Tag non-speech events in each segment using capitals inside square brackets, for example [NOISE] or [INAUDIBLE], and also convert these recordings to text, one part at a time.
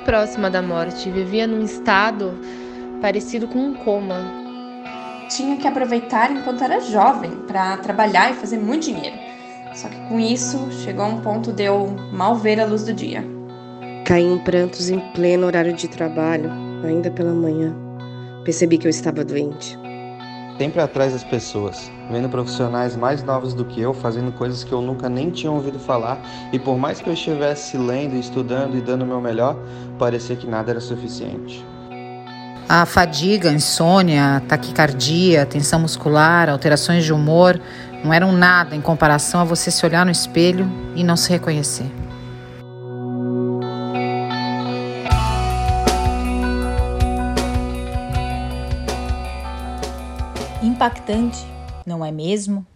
muito próxima da morte, vivia num estado parecido com um coma. Tinha que aproveitar enquanto era jovem para trabalhar e fazer muito dinheiro. Só que com isso chegou a um ponto de eu mal ver a luz do dia. Caí em prantos em pleno horário de trabalho, ainda pela manhã. Percebi que eu estava doente. Sempre atrás das pessoas, vendo profissionais mais novos do que eu fazendo coisas que eu nunca nem tinha ouvido falar, e por mais que eu estivesse lendo, estudando e dando o meu melhor, parecia que nada era suficiente. A fadiga, insônia, taquicardia, tensão muscular, alterações de humor não eram nada em comparação a você se olhar no espelho e não se reconhecer. Impactante, não é mesmo?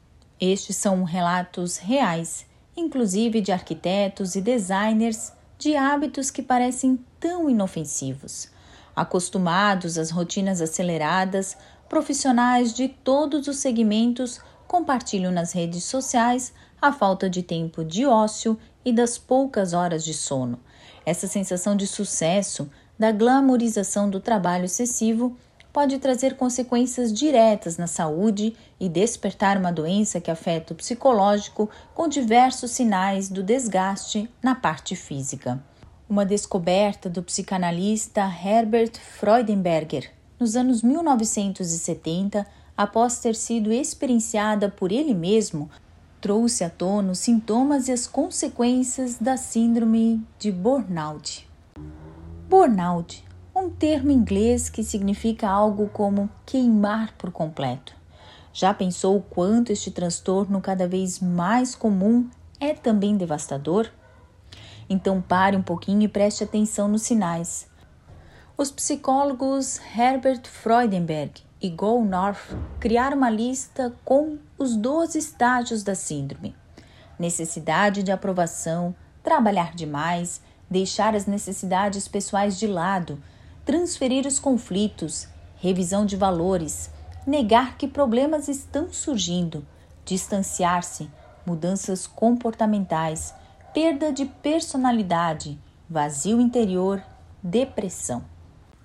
Estes são relatos reais, inclusive de arquitetos e designers, de hábitos que parecem tão inofensivos. Acostumados às rotinas aceleradas, profissionais de todos os segmentos compartilham nas redes sociais a falta de tempo de ócio e das poucas horas de sono. Essa sensação de sucesso, da glamorização do trabalho excessivo, pode trazer consequências diretas na saúde e despertar uma doença que afeta o psicológico com diversos sinais do desgaste na parte física. Uma descoberta do psicanalista Herbert Freudenberger nos anos 1970, após ter sido experienciada por ele mesmo, trouxe à tona os sintomas e as consequências da síndrome de burnout. Burnout um termo inglês que significa algo como queimar por completo. Já pensou o quanto este transtorno, cada vez mais comum, é também devastador? Então pare um pouquinho e preste atenção nos sinais. Os psicólogos Herbert Freudenberg e Go North criaram uma lista com os 12 estágios da síndrome: necessidade de aprovação, trabalhar demais, deixar as necessidades pessoais de lado, transferir os conflitos, revisão de valores, negar que problemas estão surgindo, distanciar-se, mudanças comportamentais, perda de personalidade, vazio interior, depressão.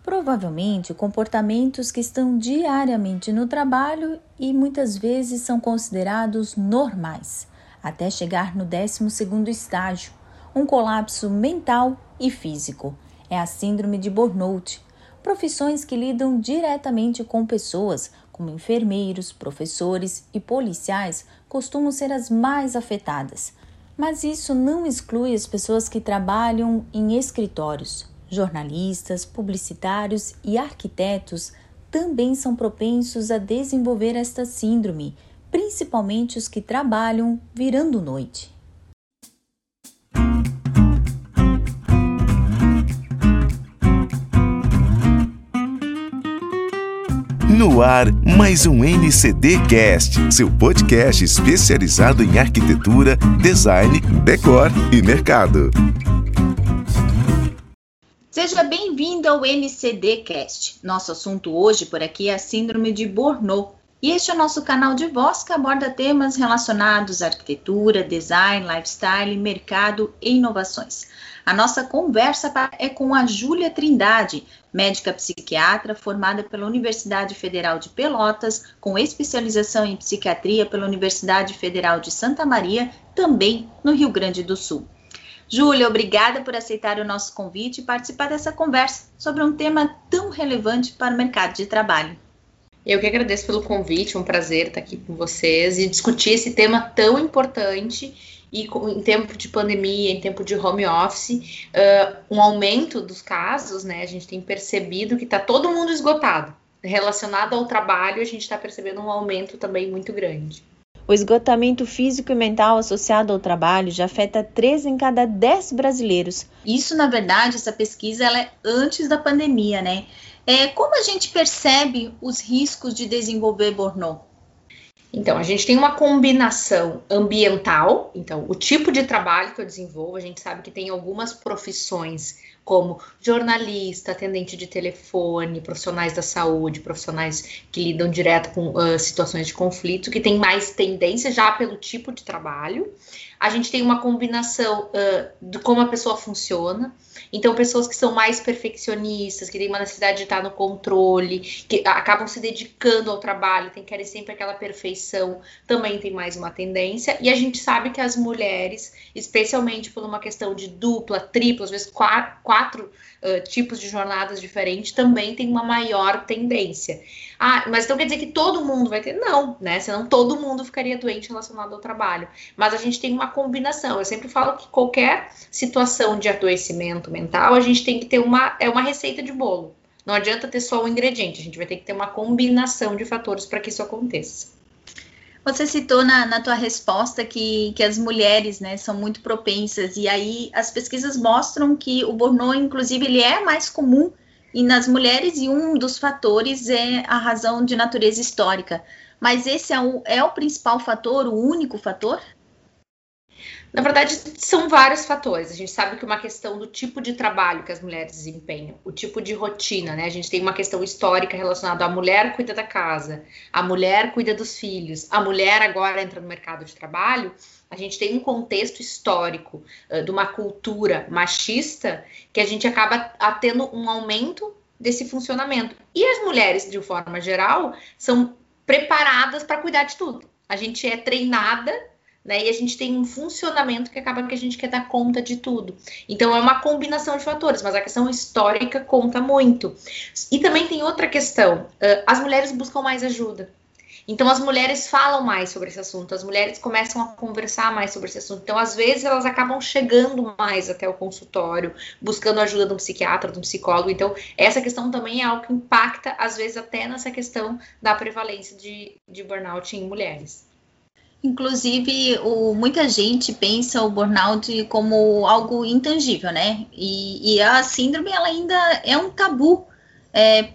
Provavelmente comportamentos que estão diariamente no trabalho e muitas vezes são considerados normais, até chegar no 12 segundo estágio, um colapso mental e físico é a síndrome de burnout. Profissões que lidam diretamente com pessoas, como enfermeiros, professores e policiais, costumam ser as mais afetadas. Mas isso não exclui as pessoas que trabalham em escritórios. Jornalistas, publicitários e arquitetos também são propensos a desenvolver esta síndrome, principalmente os que trabalham virando noite. No ar, mais um NCD Cast, seu podcast especializado em arquitetura, design, decor e mercado. Seja bem-vindo ao NCD Cast. Nosso assunto hoje por aqui é a síndrome de Burnout. E este é o nosso canal de voz que aborda temas relacionados à arquitetura, design, lifestyle, mercado e inovações. A nossa conversa é com a Júlia Trindade, médica psiquiatra formada pela Universidade Federal de Pelotas, com especialização em psiquiatria pela Universidade Federal de Santa Maria, também no Rio Grande do Sul. Júlia, obrigada por aceitar o nosso convite e participar dessa conversa sobre um tema tão relevante para o mercado de trabalho. Eu que agradeço pelo convite, é um prazer estar aqui com vocês e discutir esse tema tão importante e em tempo de pandemia, em tempo de home office, uh, um aumento dos casos, né? A gente tem percebido que está todo mundo esgotado. Relacionado ao trabalho, a gente está percebendo um aumento também muito grande. O esgotamento físico e mental associado ao trabalho já afeta 3 em cada 10 brasileiros. Isso, na verdade, essa pesquisa ela é antes da pandemia, né? É, como a gente percebe os riscos de desenvolver burnout? Então, a gente tem uma combinação ambiental, então, o tipo de trabalho que eu desenvolvo, a gente sabe que tem algumas profissões como jornalista, atendente de telefone, profissionais da saúde, profissionais que lidam direto com uh, situações de conflito, que tem mais tendência já pelo tipo de trabalho. A gente tem uma combinação uh, de como a pessoa funciona. Então, pessoas que são mais perfeccionistas, que têm uma necessidade de estar no controle, que acabam se dedicando ao trabalho, tem querem sempre aquela perfeição, também tem mais uma tendência. E a gente sabe que as mulheres, especialmente por uma questão de dupla, tripla, às vezes quatro, quatro uh, tipos de jornadas diferentes, também tem uma maior tendência. Ah, mas então quer dizer que todo mundo vai ter? Não, né? Senão todo mundo ficaria doente relacionado ao trabalho. Mas a gente tem uma combinação. Eu sempre falo que qualquer situação de adoecimento mental, a gente tem que ter uma, é uma receita de bolo. Não adianta ter só o ingrediente, a gente vai ter que ter uma combinação de fatores para que isso aconteça. Você citou na, na tua resposta que, que as mulheres né, são muito propensas, e aí as pesquisas mostram que o burnout, inclusive, ele é mais comum e nas mulheres, e um dos fatores é a razão de natureza histórica. Mas esse é o, é o principal fator, o único fator? Na verdade, são vários fatores. A gente sabe que uma questão do tipo de trabalho que as mulheres desempenham, o tipo de rotina, né? A gente tem uma questão histórica relacionada à mulher cuida da casa, a mulher cuida dos filhos, a mulher agora entra no mercado de trabalho. A gente tem um contexto histórico uh, de uma cultura machista que a gente acaba tendo um aumento desse funcionamento. E as mulheres, de forma geral, são preparadas para cuidar de tudo. A gente é treinada né? E a gente tem um funcionamento que acaba que a gente quer dar conta de tudo. Então é uma combinação de fatores, mas a questão histórica conta muito. E também tem outra questão: as mulheres buscam mais ajuda. Então as mulheres falam mais sobre esse assunto, as mulheres começam a conversar mais sobre esse assunto. Então, às vezes, elas acabam chegando mais até o consultório, buscando ajuda de um psiquiatra, de um psicólogo. Então, essa questão também é algo que impacta, às vezes, até nessa questão da prevalência de, de burnout em mulheres. Inclusive, o, muita gente pensa o burnout como algo intangível, né? E, e a síndrome ela ainda é um tabu é,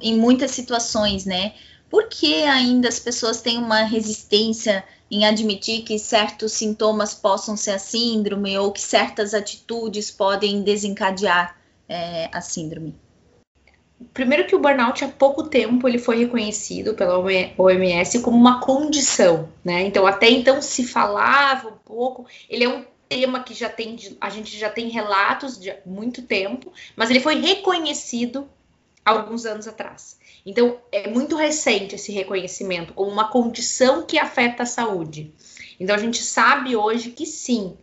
em muitas situações, né? Por que ainda as pessoas têm uma resistência em admitir que certos sintomas possam ser a síndrome ou que certas atitudes podem desencadear é, a síndrome? Primeiro que o burnout há pouco tempo ele foi reconhecido pela OMS como uma condição, né? Então até então se falava um pouco, ele é um tema que já tem a gente já tem relatos de muito tempo, mas ele foi reconhecido alguns anos atrás. Então é muito recente esse reconhecimento como uma condição que afeta a saúde. Então a gente sabe hoje que sim,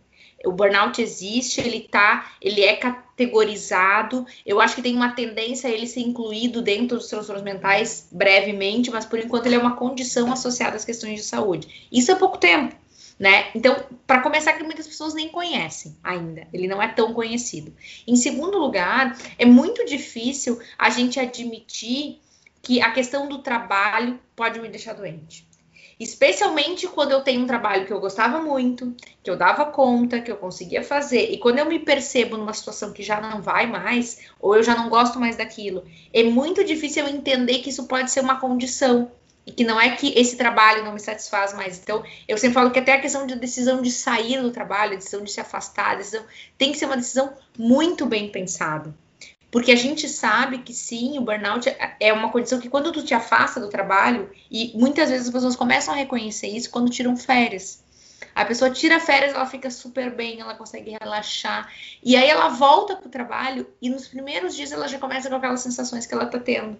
o burnout existe, ele tá, ele é categorizado. Eu acho que tem uma tendência a ele ser incluído dentro dos transtornos mentais brevemente, mas por enquanto ele é uma condição associada às questões de saúde. Isso é pouco tempo, né? Então, para começar, que muitas pessoas nem conhecem ainda. Ele não é tão conhecido. Em segundo lugar, é muito difícil a gente admitir que a questão do trabalho pode me deixar doente. Especialmente quando eu tenho um trabalho que eu gostava muito, que eu dava conta, que eu conseguia fazer. E quando eu me percebo numa situação que já não vai mais, ou eu já não gosto mais daquilo, é muito difícil eu entender que isso pode ser uma condição. E que não é que esse trabalho não me satisfaz mais. Então, eu sempre falo que até a questão de decisão de sair do trabalho, decisão de se afastar, decisão, tem que ser uma decisão muito bem pensada. Porque a gente sabe que sim, o burnout é uma condição que quando tu te afasta do trabalho, e muitas vezes as pessoas começam a reconhecer isso quando tiram férias. A pessoa tira férias, ela fica super bem, ela consegue relaxar. E aí ela volta para o trabalho e nos primeiros dias ela já começa com aquelas sensações que ela está tendo.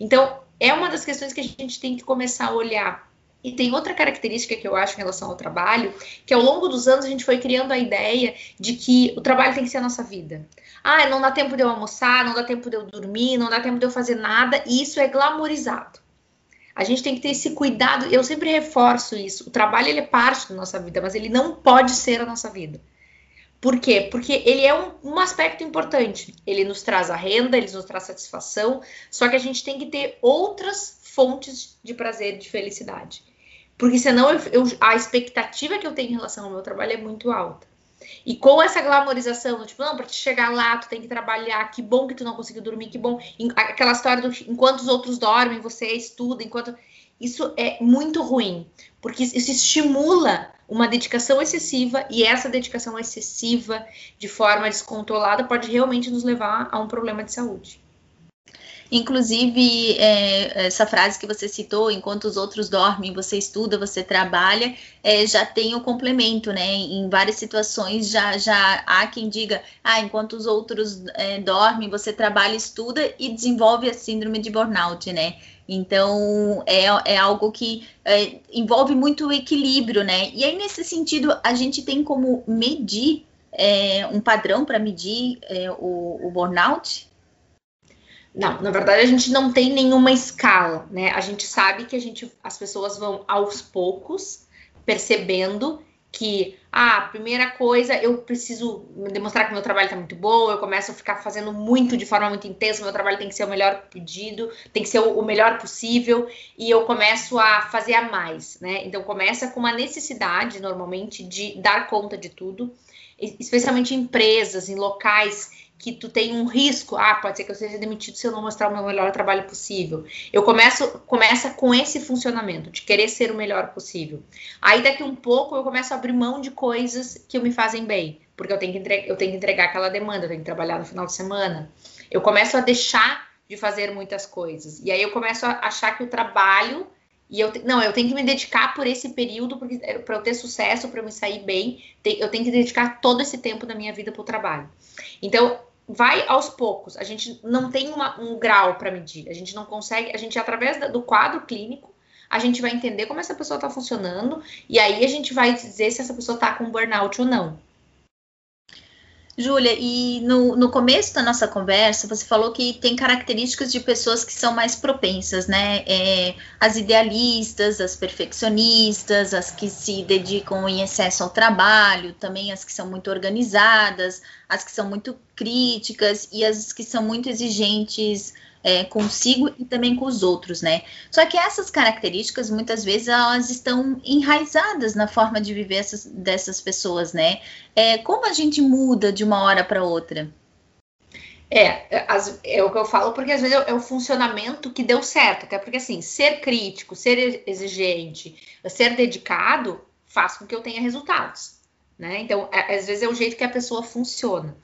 Então, é uma das questões que a gente tem que começar a olhar. E tem outra característica que eu acho em relação ao trabalho, que ao longo dos anos a gente foi criando a ideia de que o trabalho tem que ser a nossa vida. Ah, não dá tempo de eu almoçar, não dá tempo de eu dormir, não dá tempo de eu fazer nada, e isso é glamorizado. A gente tem que ter esse cuidado, eu sempre reforço isso. O trabalho ele é parte da nossa vida, mas ele não pode ser a nossa vida. Por quê? Porque ele é um, um, aspecto importante. Ele nos traz a renda, ele nos traz satisfação, só que a gente tem que ter outras fontes de prazer de felicidade. Porque senão eu, eu, a expectativa que eu tenho em relação ao meu trabalho é muito alta. E com essa glamorização, tipo, não, para te chegar lá, tu tem que trabalhar, que bom que tu não conseguiu dormir, que bom. Aquela história do enquanto os outros dormem, você estuda, enquanto. isso é muito ruim, porque isso estimula uma dedicação excessiva e essa dedicação excessiva de forma descontrolada pode realmente nos levar a um problema de saúde. Inclusive, é, essa frase que você citou, enquanto os outros dormem, você estuda, você trabalha, é, já tem o complemento, né? Em várias situações já, já há quem diga, ah, enquanto os outros é, dormem, você trabalha, estuda e desenvolve a síndrome de burnout, né? Então, é, é algo que é, envolve muito equilíbrio, né? E aí, nesse sentido, a gente tem como medir é, um padrão para medir é, o, o burnout? Não, na verdade a gente não tem nenhuma escala, né? A gente sabe que a gente, as pessoas vão aos poucos percebendo que ah, primeira coisa eu preciso demonstrar que meu trabalho está muito bom, eu começo a ficar fazendo muito de forma muito intensa, meu trabalho tem que ser o melhor pedido, tem que ser o, melhor possível, e eu começo a fazer a mais, né? Então começa com uma necessidade normalmente de dar conta de tudo, especialmente em empresas, em locais que tu tem um risco, ah, pode ser que eu seja demitido se eu não mostrar o meu melhor trabalho possível. Eu começo, começa com esse funcionamento, de querer ser o melhor possível. Aí daqui um pouco eu começo a abrir mão de coisas que me fazem bem, porque eu tenho que entregar, eu tenho que entregar aquela demanda, eu tenho que trabalhar no final de semana. Eu começo a deixar de fazer muitas coisas. E aí eu começo a achar que o trabalho e eu não, eu tenho que me dedicar por esse período porque é, para eu ter sucesso, para eu me sair bem, eu tenho que dedicar todo esse tempo da minha vida para o trabalho. Então, vai aos poucos. A gente não tem uma, um grau para medir. A gente não consegue. A gente, através do quadro clínico, a gente vai entender como essa pessoa está funcionando e aí a gente vai dizer se essa pessoa está com burnout ou não. Júlia, e no, no começo da nossa conversa, você falou que tem características de pessoas que são mais propensas, né? É, as idealistas, as perfeccionistas, as que se dedicam em excesso ao trabalho, também as que são muito organizadas, as que são muito críticas e as que são muito exigentes é, consigo e também com os outros, né? Só que essas características, muitas vezes, elas estão enraizadas na forma de viver essas, dessas pessoas, né? É, como a gente muda de uma hora para outra? É, as, é o que eu falo, porque às vezes é, é o funcionamento que deu certo, até porque assim, ser crítico, ser exigente, ser dedicado faz com que eu tenha resultados. Né? Então, é, às vezes é o jeito que a pessoa funciona.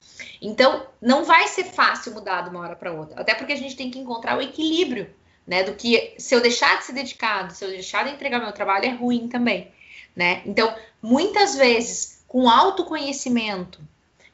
Então, não vai ser fácil mudar de uma hora para outra, até porque a gente tem que encontrar o equilíbrio, né? Do que se eu deixar de ser dedicado, se eu deixar de entregar meu trabalho, é ruim também, né? Então, muitas vezes, com autoconhecimento,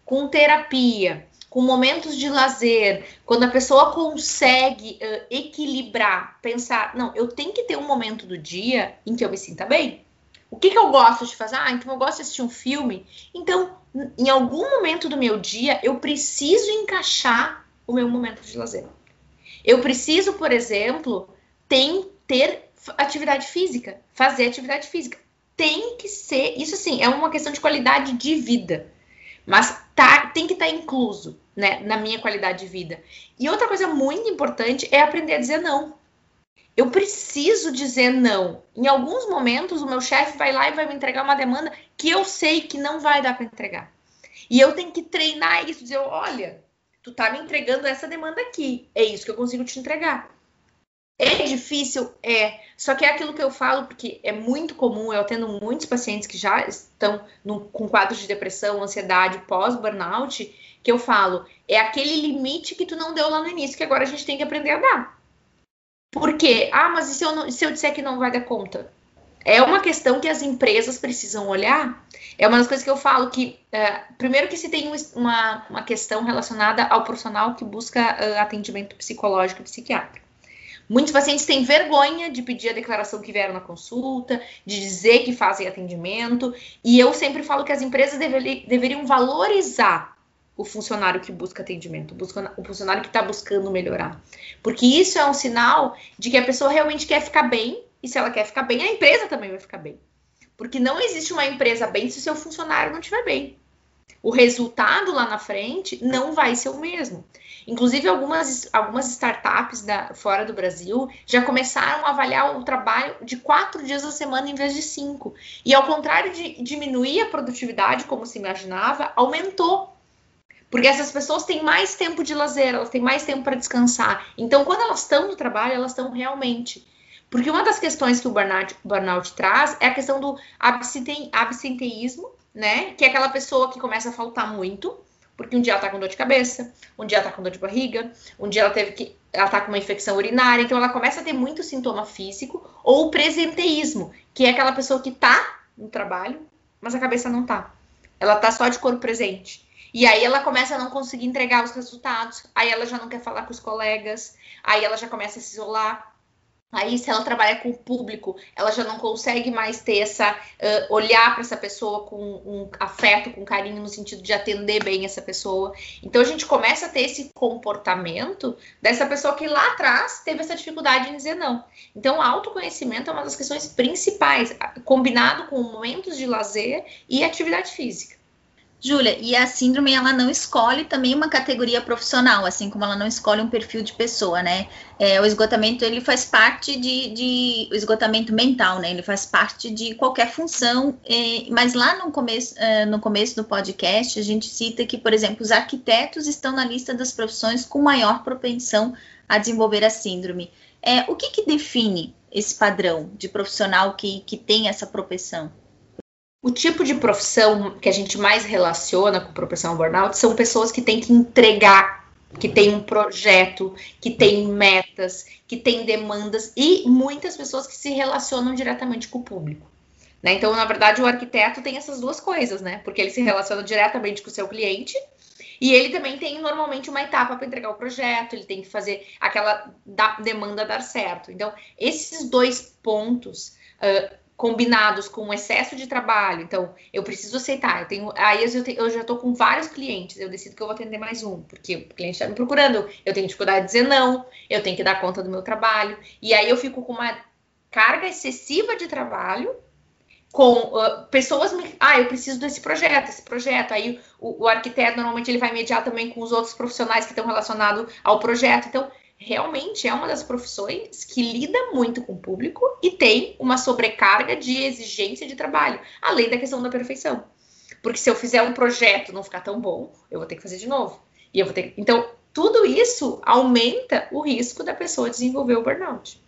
com terapia, com momentos de lazer, quando a pessoa consegue uh, equilibrar, pensar, não, eu tenho que ter um momento do dia em que eu me sinta bem. O que, que eu gosto de fazer? Ah, então eu gosto de assistir um filme. Então, em algum momento do meu dia, eu preciso encaixar o meu momento de lazer. Eu preciso, por exemplo, tem, ter atividade física, fazer atividade física. Tem que ser, isso sim, é uma questão de qualidade de vida. Mas tá, tem que estar tá incluso, né, na minha qualidade de vida. E outra coisa muito importante é aprender a dizer não eu preciso dizer não. Em alguns momentos, o meu chefe vai lá e vai me entregar uma demanda que eu sei que não vai dar para entregar. E eu tenho que treinar isso, dizer, olha, tu tá me entregando essa demanda aqui, é isso que eu consigo te entregar. É difícil? É. Só que é aquilo que eu falo, porque é muito comum, eu atendo muitos pacientes que já estão no, com quadros de depressão, ansiedade, pós-burnout, que eu falo, é aquele limite que tu não deu lá no início, que agora a gente tem que aprender a dar. Por quê? Ah, mas e se eu, não, se eu disser que não vai dar conta? É uma questão que as empresas precisam olhar. É uma das coisas que eu falo que, uh, primeiro que se tem uma, uma questão relacionada ao profissional que busca uh, atendimento psicológico e psiquiátrico. Muitos pacientes têm vergonha de pedir a declaração que vieram na consulta, de dizer que fazem atendimento, e eu sempre falo que as empresas deveri, deveriam valorizar o funcionário que busca atendimento, o funcionário que está buscando melhorar. Porque isso é um sinal de que a pessoa realmente quer ficar bem, e se ela quer ficar bem, a empresa também vai ficar bem. Porque não existe uma empresa bem se o seu funcionário não estiver bem. O resultado lá na frente não vai ser o mesmo. Inclusive, algumas, algumas startups da, fora do Brasil já começaram a avaliar o trabalho de quatro dias a semana em vez de cinco. E ao contrário de diminuir a produtividade, como se imaginava, aumentou porque essas pessoas têm mais tempo de lazer, elas têm mais tempo para descansar. Então, quando elas estão no trabalho, elas estão realmente. Porque uma das questões que o burnout, burnout traz é a questão do absenteísmo, né? Que é aquela pessoa que começa a faltar muito, porque um dia ela tá com dor de cabeça, um dia ela tá com dor de barriga, um dia ela teve que. Ela tá com uma infecção urinária, então ela começa a ter muito sintoma físico, ou o presenteísmo, que é aquela pessoa que tá no trabalho, mas a cabeça não tá. Ela tá só de corpo presente. E aí ela começa a não conseguir entregar os resultados, aí ela já não quer falar com os colegas, aí ela já começa a se isolar. Aí, se ela trabalha com o público, ela já não consegue mais ter essa uh, olhar para essa pessoa com um afeto, com carinho, no sentido de atender bem essa pessoa. Então a gente começa a ter esse comportamento dessa pessoa que lá atrás teve essa dificuldade em dizer não. Então, autoconhecimento é uma das questões principais, combinado com momentos de lazer e atividade física. Júlia, e a síndrome ela não escolhe também uma categoria profissional, assim como ela não escolhe um perfil de pessoa, né? É, o esgotamento ele faz parte de, de, o esgotamento mental, né? Ele faz parte de qualquer função. É, mas lá no começo, é, no começo do podcast a gente cita que, por exemplo, os arquitetos estão na lista das profissões com maior propensão a desenvolver a síndrome. É, o que, que define esse padrão de profissional que, que tem essa propensão? O tipo de profissão que a gente mais relaciona com propensão ao burnout são pessoas que têm que entregar, que têm um projeto, que têm metas, que têm demandas e muitas pessoas que se relacionam diretamente com o público. Né? Então, na verdade, o arquiteto tem essas duas coisas, né? Porque ele se relaciona diretamente com o seu cliente e ele também tem normalmente uma etapa para entregar o projeto, ele tem que fazer aquela demanda dar certo. Então, esses dois pontos uh, combinados com um excesso de trabalho. Então, eu preciso aceitar. Eu tenho, aí eu, tenho, eu já estou com vários clientes. Eu decido que eu vou atender mais um, porque o cliente está me procurando. Eu tenho dificuldade de dizer não. Eu tenho que dar conta do meu trabalho. E aí eu fico com uma carga excessiva de trabalho. Com uh, pessoas me. Ah, eu preciso desse projeto, esse projeto. Aí o, o arquiteto normalmente ele vai mediar também com os outros profissionais que estão relacionados ao projeto. Então, realmente é uma das profissões que lida muito com o público e tem uma sobrecarga de exigência de trabalho, além da questão da perfeição. Porque se eu fizer um projeto não ficar tão bom, eu vou ter que fazer de novo. E eu vou ter Então, tudo isso aumenta o risco da pessoa desenvolver o burnout.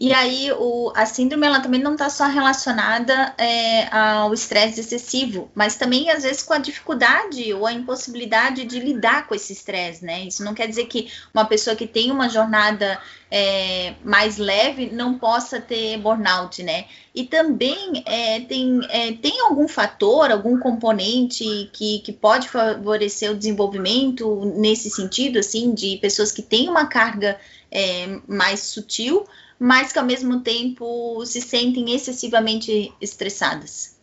E aí, o, a síndrome, ela também não está só relacionada é, ao estresse excessivo, mas também, às vezes, com a dificuldade ou a impossibilidade de lidar com esse estresse, né? Isso não quer dizer que uma pessoa que tem uma jornada é, mais leve não possa ter burnout, né? E também é, tem, é, tem algum fator, algum componente que, que pode favorecer o desenvolvimento nesse sentido, assim, de pessoas que têm uma carga é, mais sutil, mas que ao mesmo tempo se sentem excessivamente estressadas.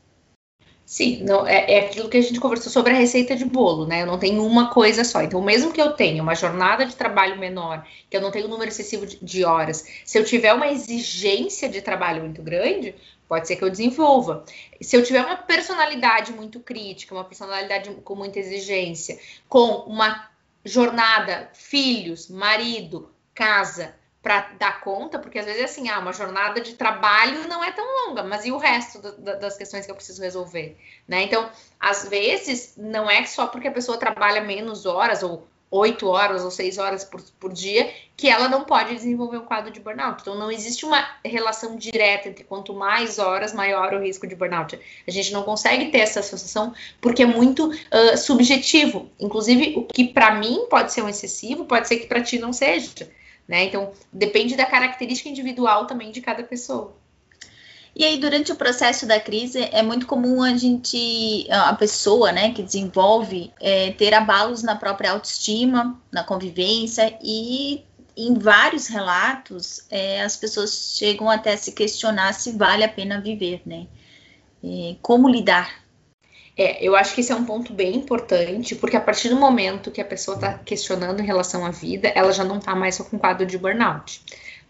Sim, não, é, é, aquilo que a gente conversou sobre a receita de bolo, né? Eu não tenho uma coisa só. Então, mesmo que eu tenha uma jornada de trabalho menor, que eu não tenho um número excessivo de, de horas, se eu tiver uma exigência de trabalho muito grande, pode ser que eu desenvolva. Se eu tiver uma personalidade muito crítica, uma personalidade com muita exigência, com uma jornada, filhos, marido, casa, para dar conta, porque às vezes é assim, ah, uma jornada de trabalho não é tão longa, mas e o resto do, das questões que eu preciso resolver, né? Então, às vezes, não é só porque a pessoa trabalha menos horas, ou oito horas ou seis horas por, por dia, que ela não pode desenvolver um quadro de burnout. Então, não existe uma relação direta entre quanto mais horas, maior o risco de burnout. A gente não consegue ter essa associação porque é muito uh, subjetivo. Inclusive, o que para mim pode ser um excessivo, pode ser que para ti não seja. Né? Então, depende da característica individual também de cada pessoa. E aí, durante o processo da crise, é muito comum a gente, a pessoa, né, que desenvolve, é, ter abalos na própria autoestima, na convivência, e em vários relatos, é, as pessoas chegam até a se questionar se vale a pena viver, né? É, como lidar é, eu acho que esse é um ponto bem importante, porque a partir do momento que a pessoa está questionando em relação à vida, ela já não está mais com quadro de burnout.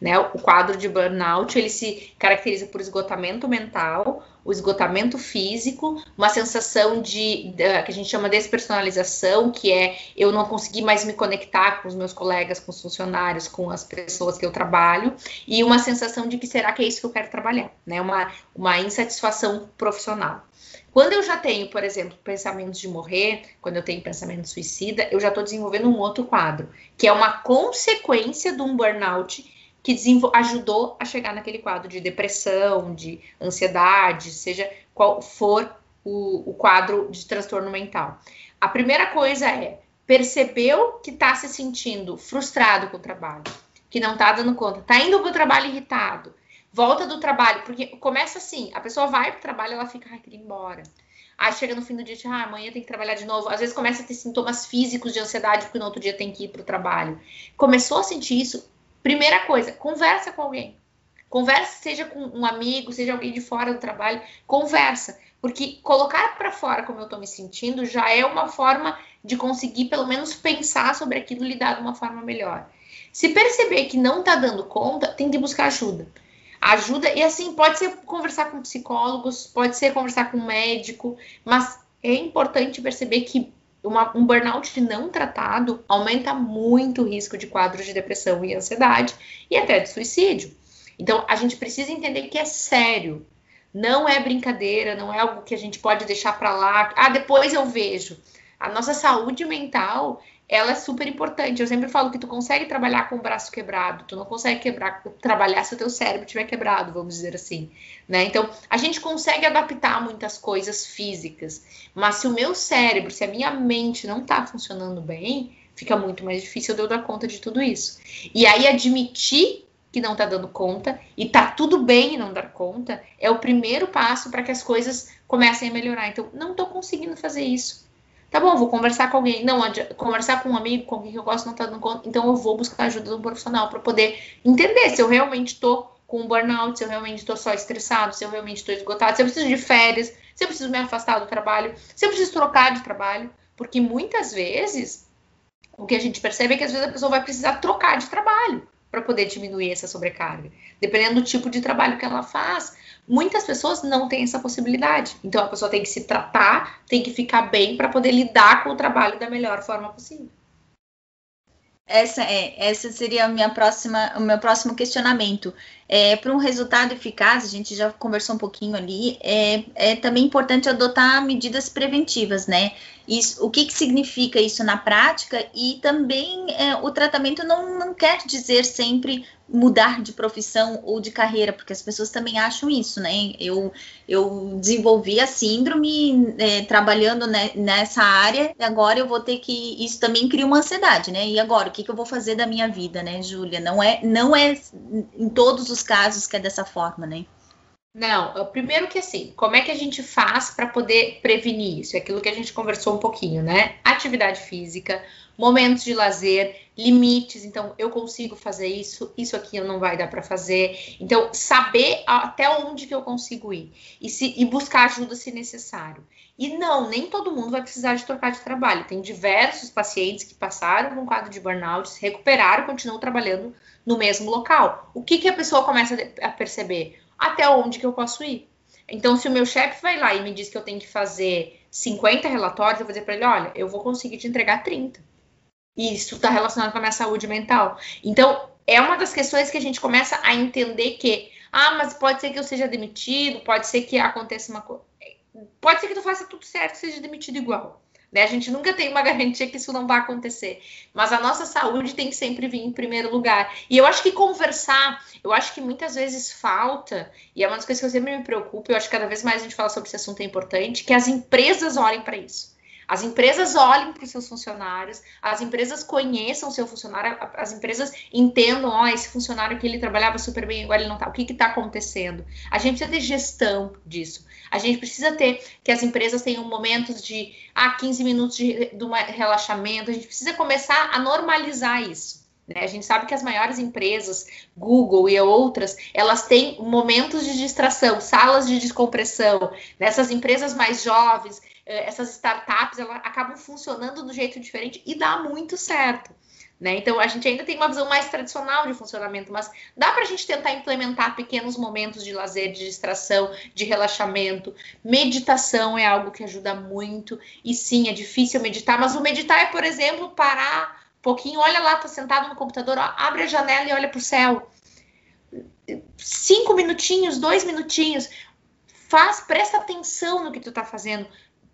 Né? O quadro de burnout ele se caracteriza por esgotamento mental, o esgotamento físico, uma sensação de, de que a gente chama de despersonalização, que é eu não conseguir mais me conectar com os meus colegas, com os funcionários, com as pessoas que eu trabalho, e uma sensação de que será que é isso que eu quero trabalhar, né? Uma, uma insatisfação profissional. Quando eu já tenho, por exemplo, pensamentos de morrer, quando eu tenho pensamento suicida, eu já estou desenvolvendo um outro quadro, que é uma consequência de um burnout que ajudou a chegar naquele quadro de depressão, de ansiedade, seja qual for o, o quadro de transtorno mental. A primeira coisa é percebeu que está se sentindo frustrado com o trabalho, que não está dando conta, está indo para o trabalho irritado, volta do trabalho, porque começa assim, a pessoa vai para o trabalho, ela fica, ai, queria ir embora. Aí chega no fim do dia, ah, amanhã tem que trabalhar de novo. Às vezes começa a ter sintomas físicos de ansiedade, porque no outro dia tem que ir para o trabalho. Começou a sentir isso, primeira coisa, conversa com alguém. Conversa, seja com um amigo, seja alguém de fora do trabalho, conversa. Porque colocar para fora como eu estou me sentindo já é uma forma de conseguir pelo menos pensar sobre aquilo lidar de uma forma melhor. Se perceber que não está dando conta, tem que buscar ajuda. Ajuda, e assim, pode ser conversar com psicólogos, pode ser conversar com médico, mas é importante perceber que uma, um burnout não tratado aumenta muito o risco de quadros de depressão e ansiedade e até de suicídio. Então, a gente precisa entender que é sério. Não é brincadeira, não é algo que a gente pode deixar para lá. Ah, depois eu vejo. A nossa saúde mental, ela é super importante. Eu sempre falo que tu consegue trabalhar com o braço quebrado, tu não consegue quebrar, trabalhar se o teu cérebro estiver quebrado, vamos dizer assim, né? Então, a gente consegue adaptar muitas coisas físicas, mas se o meu cérebro, se a minha mente não está funcionando bem, fica muito mais difícil de eu dar conta de tudo isso. E aí admitir que não está dando conta e tá tudo bem não dar conta, é o primeiro passo para que as coisas comecem a melhorar. Então, não estou conseguindo fazer isso. Tá bom, vou conversar com alguém. Não, conversar com um amigo, com alguém que eu gosto, não está dando conta. Então, eu vou buscar ajuda de um profissional para poder entender se eu realmente estou com um burnout, se eu realmente estou só estressado, se eu realmente estou esgotado, se eu preciso de férias, se eu preciso me afastar do trabalho, se eu preciso trocar de trabalho. Porque muitas vezes o que a gente percebe é que às vezes a pessoa vai precisar trocar de trabalho para poder diminuir essa sobrecarga. Dependendo do tipo de trabalho que ela faz, muitas pessoas não têm essa possibilidade. Então a pessoa tem que se tratar, tem que ficar bem para poder lidar com o trabalho da melhor forma possível. Essa é, essa seria a minha próxima, o meu próximo questionamento. É, para um resultado eficaz, a gente já conversou um pouquinho ali, é, é também importante adotar medidas preventivas, né? Isso, o que, que significa isso na prática? E também é, o tratamento não, não quer dizer sempre mudar de profissão ou de carreira, porque as pessoas também acham isso, né? Eu, eu desenvolvi a síndrome é, trabalhando ne, nessa área, e agora eu vou ter que. Isso também cria uma ansiedade, né? E agora, o que, que eu vou fazer da minha vida, né, Júlia? Não é, não é em todos os casos que é dessa forma, né? Não, primeiro que assim, como é que a gente faz para poder prevenir isso? É aquilo que a gente conversou um pouquinho, né? Atividade física, momentos de lazer, limites. Então, eu consigo fazer isso, isso aqui não vai dar para fazer. Então, saber até onde que eu consigo ir e, se, e buscar ajuda se necessário. E não, nem todo mundo vai precisar de trocar de trabalho. Tem diversos pacientes que passaram por um quadro de burnout, se recuperaram e continuam trabalhando no mesmo local. O que, que a pessoa começa a perceber? Até onde que eu posso ir. Então, se o meu chefe vai lá e me diz que eu tenho que fazer 50 relatórios, eu vou dizer para ele: olha, eu vou conseguir te entregar 30. E isso está relacionado com a minha saúde mental. Então, é uma das questões que a gente começa a entender que, ah, mas pode ser que eu seja demitido, pode ser que aconteça uma coisa. Pode ser que tu faça tudo certo e seja demitido igual. Né? A gente nunca tem uma garantia que isso não vai acontecer, mas a nossa saúde tem que sempre vir em primeiro lugar. E eu acho que conversar, eu acho que muitas vezes falta, e é uma das coisas que eu sempre me preocupo, eu acho que cada vez mais a gente fala sobre esse assunto é importante, que as empresas olhem para isso. As empresas olhem para os seus funcionários, as empresas conheçam o seu funcionário, as empresas entendam, ó, oh, esse funcionário que ele trabalhava super bem, agora ele não tá. O que está acontecendo? A gente precisa ter gestão disso. A gente precisa ter que as empresas tenham momentos de ah, 15 minutos de, de uma relaxamento. A gente precisa começar a normalizar isso. Né? A gente sabe que as maiores empresas, Google e outras, elas têm momentos de distração, salas de descompressão. Nessas empresas mais jovens, essas startups, elas acabam funcionando do jeito diferente e dá muito certo. Né? Então, a gente ainda tem uma visão mais tradicional de funcionamento, mas dá para a gente tentar implementar pequenos momentos de lazer, de distração, de relaxamento. Meditação é algo que ajuda muito, e sim, é difícil meditar, mas o meditar é, por exemplo, parar um pouquinho, olha lá, tá sentado no computador, ó, abre a janela e olha para o céu. Cinco minutinhos, dois minutinhos, faz, presta atenção no que tu tá fazendo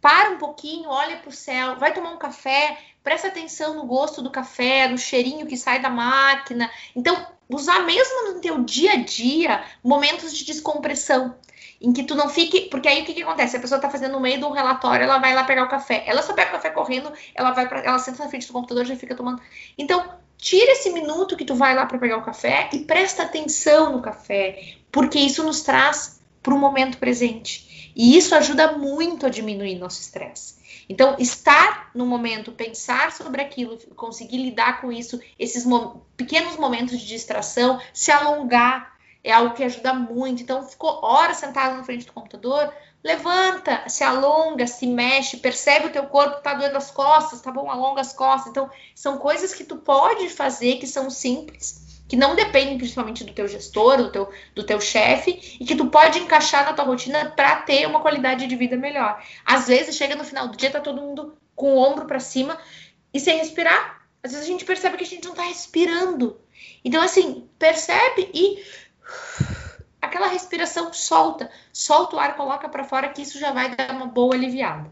para um pouquinho, olha para o céu, vai tomar um café, presta atenção no gosto do café, no cheirinho que sai da máquina. Então, usar mesmo no teu dia a dia momentos de descompressão em que tu não fique. Porque aí o que, que acontece? A pessoa tá fazendo no meio de um relatório, ela vai lá pegar o café. Ela só pega o café correndo, ela vai para ela senta na frente do computador e já fica tomando. Então, tira esse minuto que tu vai lá para pegar o café e presta atenção no café, porque isso nos traz para o momento presente. E isso ajuda muito a diminuir nosso estresse. Então, estar no momento, pensar sobre aquilo, conseguir lidar com isso, esses mo pequenos momentos de distração, se alongar, é algo que ajuda muito. Então, ficou horas sentado na frente do computador, levanta, se alonga, se mexe, percebe o teu corpo tá doendo as costas, tá bom? Alonga as costas. Então, são coisas que tu pode fazer que são simples, que não dependem principalmente do teu gestor, do teu, do teu chefe, e que tu pode encaixar na tua rotina para ter uma qualidade de vida melhor. Às vezes, chega no final do dia, tá todo mundo com o ombro para cima e sem respirar. Às vezes a gente percebe que a gente não tá respirando. Então, assim, percebe e aquela respiração solta, solta o ar, coloca para fora que isso já vai dar uma boa aliviada.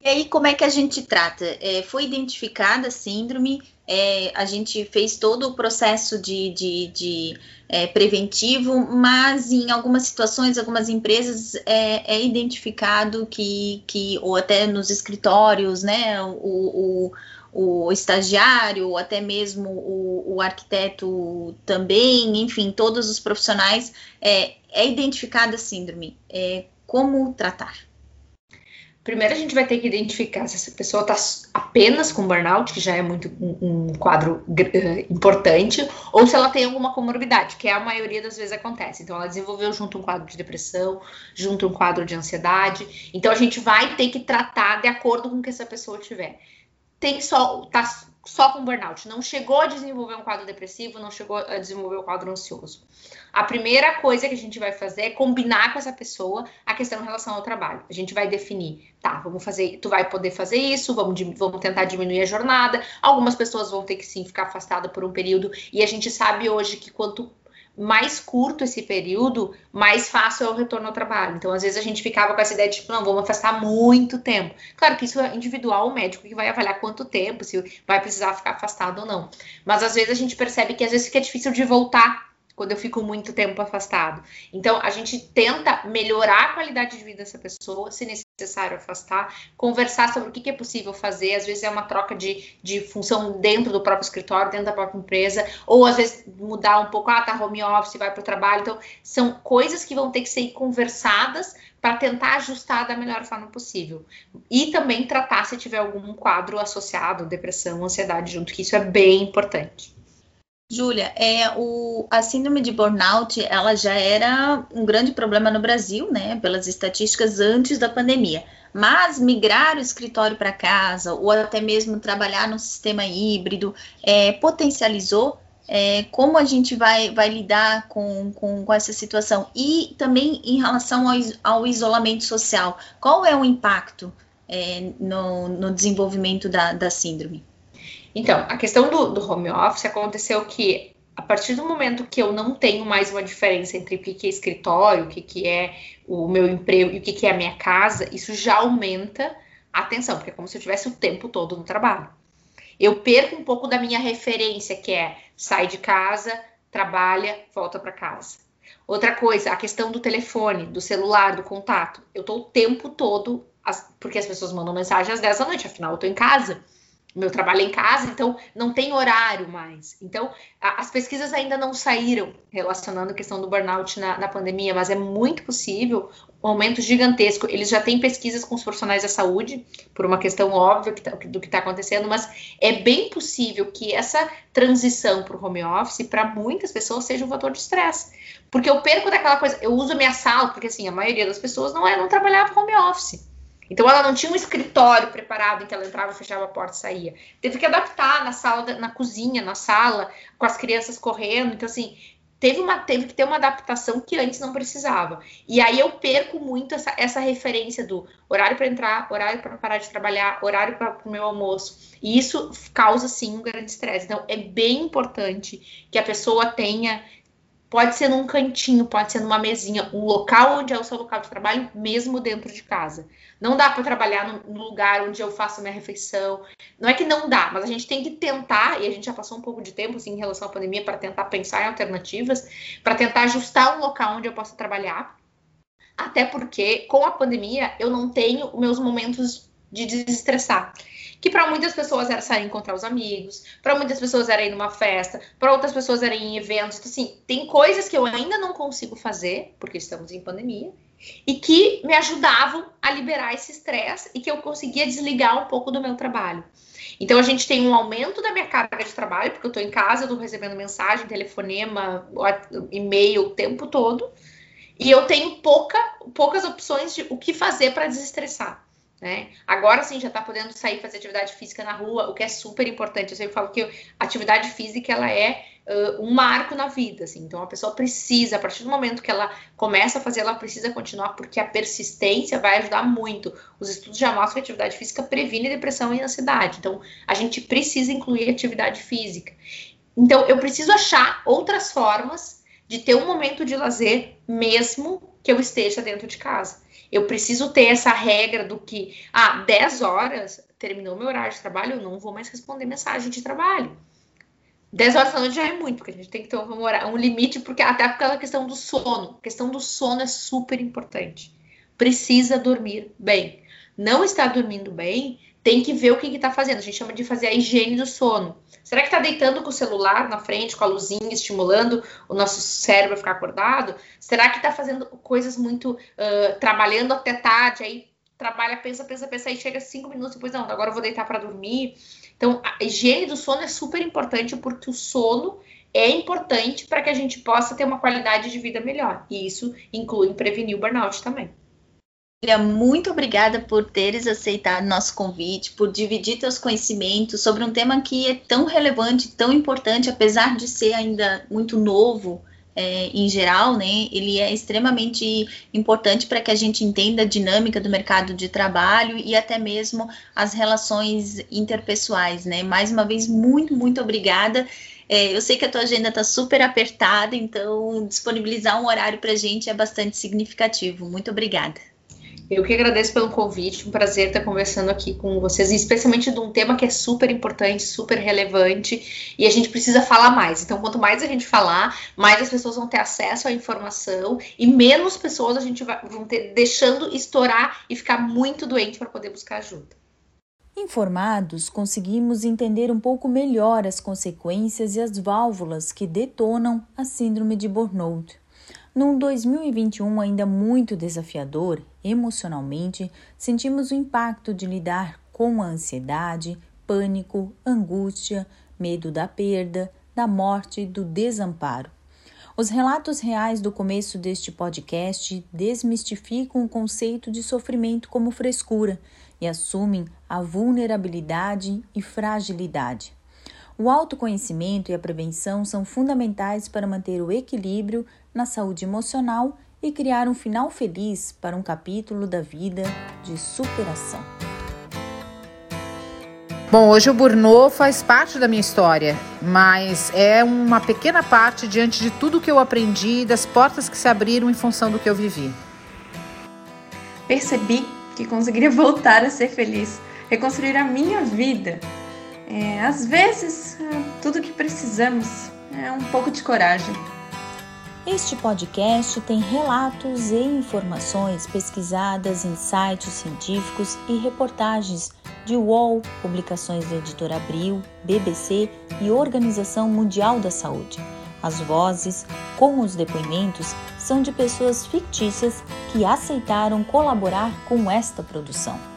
E aí, como é que a gente trata? É, foi identificada a síndrome, é, a gente fez todo o processo de, de, de é, preventivo, mas em algumas situações, algumas empresas é, é, identificado que, que, ou até nos escritórios, né, o, o o estagiário, ou até mesmo o, o arquiteto também, enfim, todos os profissionais, é, é identificada a síndrome. É, como tratar? Primeiro a gente vai ter que identificar se essa pessoa está apenas com burnout, que já é muito um, um quadro uh, importante, ou se ela tem alguma comorbidade, que é a maioria das vezes acontece. Então ela desenvolveu junto um quadro de depressão, junto um quadro de ansiedade. Então a gente vai ter que tratar de acordo com o que essa pessoa tiver tem só tá só com burnout, não chegou a desenvolver um quadro depressivo, não chegou a desenvolver um quadro ansioso. A primeira coisa que a gente vai fazer é combinar com essa pessoa a questão em relação ao trabalho. A gente vai definir, tá, vamos fazer, tu vai poder fazer isso, vamos, vamos tentar diminuir a jornada. Algumas pessoas vão ter que sim ficar afastadas por um período, e a gente sabe hoje que quanto mais curto esse período, mais fácil é o retorno ao trabalho. Então, às vezes, a gente ficava com essa ideia de, tipo, não, vamos afastar muito tempo. Claro que isso é individual, o médico que vai avaliar quanto tempo, se vai precisar ficar afastado ou não. Mas, às vezes, a gente percebe que, às vezes, fica difícil de voltar quando eu fico muito tempo afastado. Então, a gente tenta melhorar a qualidade de vida dessa pessoa, se necessário afastar, conversar sobre o que, é possível fazer. Às vezes é uma troca de, de função dentro do próprio escritório, dentro da própria empresa, ou às vezes mudar um pouco, ah, tá home office, vai para o trabalho. Então, são coisas que vão ter que ser conversadas para tentar ajustar da melhor forma possível. E também tratar se tiver algum quadro associado, depressão, ansiedade junto, que isso é bem importante. Júlia, é, o, a síndrome de burnout, ela já era um grande problema no Brasil, né, pelas estatísticas antes da pandemia. Mas migrar o escritório para casa, ou até mesmo trabalhar no sistema híbrido, é, potencializou é, como a gente vai, vai lidar com, com, com, essa situação. E também em relação ao, ao isolamento social, qual é o impacto é, no, no desenvolvimento da, da síndrome? Então, a questão do, do home office aconteceu que a partir do momento que eu não tenho mais uma diferença entre o que é escritório, o que é o meu emprego e o que é a minha casa, isso já aumenta a atenção, porque é como se eu tivesse o tempo todo no trabalho. Eu perco um pouco da minha referência, que é sai de casa, trabalha, volta para casa. Outra coisa, a questão do telefone, do celular, do contato. Eu tô o tempo todo, porque as pessoas mandam mensagem às 10 da noite, afinal eu tô em casa meu trabalho é em casa, então não tem horário mais. Então, a, as pesquisas ainda não saíram relacionando a questão do burnout na, na, pandemia, mas é muito possível, um aumento gigantesco. Eles já têm pesquisas com os profissionais da saúde, por uma questão óbvia que tá, do que está acontecendo, mas é bem possível que essa transição para o home office, para muitas pessoas, seja um fator de estresse. Porque eu perco daquela coisa, eu uso a minha sala, porque assim, a maioria das pessoas não, é, não trabalhava home office. Então ela não tinha um escritório preparado em que ela entrava, fechava a porta e saía. Teve que adaptar na sala, na cozinha, na sala, com as crianças correndo. Então, assim, teve, uma, teve que ter uma adaptação que antes não precisava. E aí eu perco muito essa, essa referência do horário para entrar, horário para parar de trabalhar, horário para o meu almoço. E isso causa, sim, um grande estresse. Então, é bem importante que a pessoa tenha Pode ser num cantinho, pode ser numa mesinha, um local onde é o seu local de trabalho, mesmo dentro de casa. Não dá para trabalhar no, lugar onde eu faço minha refeição. Não é que não dá, mas a gente tem que tentar, e a gente já passou um pouco de tempo assim, em relação à pandemia, para tentar pensar em alternativas, para tentar ajustar um local onde eu possa trabalhar. Até porque, com a pandemia, eu não tenho meus momentos de desestressar que para muitas pessoas era sair encontrar os amigos, para muitas pessoas era ir numa festa, para outras pessoas era ir em eventos. Então, assim, tem coisas que eu ainda não consigo fazer, porque estamos em pandemia, e que me ajudavam a liberar esse estresse e que eu conseguia desligar um pouco do meu trabalho. Então a gente tem um aumento da minha carga de trabalho, porque eu estou em casa, estou recebendo mensagem, telefonema, e-mail o tempo todo, e eu tenho pouca, poucas opções de o que fazer para desestressar. Né? Agora sim já está podendo sair fazer atividade física na rua, o que é super importante. Eu sempre falo que atividade física ela é uh, um marco na vida, assim. Então a pessoa precisa, a partir do momento que ela começa a fazer, ela precisa continuar, porque a persistência vai ajudar muito. Os estudos já mostram que a atividade física previne depressão e ansiedade. Então a gente precisa incluir atividade física. Então eu preciso achar outras formas de ter um momento de lazer, mesmo que eu esteja dentro de casa. Eu preciso ter essa regra do que, ah, 10 horas terminou meu horário de trabalho, eu não vou mais responder mensagem de trabalho. 10 horas da noite já é muito, porque a gente tem que ter um, um limite, porque até por causa questão do sono. A questão do sono é super importante. Precisa dormir bem. Não está dormindo bem, tem que ver o que está fazendo. A gente chama de fazer a higiene do sono. Será que está deitando com o celular na frente, com a luzinha, estimulando o nosso cérebro a ficar acordado? Será que está fazendo coisas muito. Uh, trabalhando até tarde, aí trabalha, pensa, pensa, pensa, aí chega cinco minutos depois, não, agora eu vou deitar para dormir. Então, a higiene do sono é super importante porque o sono é importante para que a gente possa ter uma qualidade de vida melhor. E isso inclui prevenir o burnout também. Muito obrigada por teres aceitado nosso convite, por dividir teus conhecimentos sobre um tema que é tão relevante, tão importante, apesar de ser ainda muito novo é, em geral, né? Ele é extremamente importante para que a gente entenda a dinâmica do mercado de trabalho e até mesmo as relações interpessoais, né? Mais uma vez, muito, muito obrigada. É, eu sei que a tua agenda está super apertada, então disponibilizar um horário para a gente é bastante significativo. Muito obrigada. Eu que agradeço pelo convite, um prazer estar conversando aqui com vocês, especialmente de um tema que é super importante, super relevante e a gente precisa falar mais. Então, quanto mais a gente falar, mais as pessoas vão ter acesso à informação e menos pessoas a gente vai, vão ter deixando estourar e ficar muito doente para poder buscar ajuda. Informados, conseguimos entender um pouco melhor as consequências e as válvulas que detonam a síndrome de burnout. Num 2021 ainda muito desafiador emocionalmente, sentimos o impacto de lidar com a ansiedade, pânico, angústia, medo da perda, da morte do desamparo. Os relatos reais do começo deste podcast desmistificam o conceito de sofrimento como frescura e assumem a vulnerabilidade e fragilidade. O autoconhecimento e a prevenção são fundamentais para manter o equilíbrio na saúde emocional e criar um final feliz para um capítulo da vida de superação. Bom, hoje o burnout faz parte da minha história, mas é uma pequena parte diante de tudo que eu aprendi e das portas que se abriram em função do que eu vivi. Percebi que conseguiria [LAUGHS] voltar a ser feliz, reconstruir a minha vida é, às vezes, é, tudo que precisamos é um pouco de coragem. Este podcast tem relatos e informações pesquisadas em sites científicos e reportagens de UOL, publicações da editora Abril, BBC e Organização Mundial da Saúde. As vozes, como os depoimentos, são de pessoas fictícias que aceitaram colaborar com esta produção.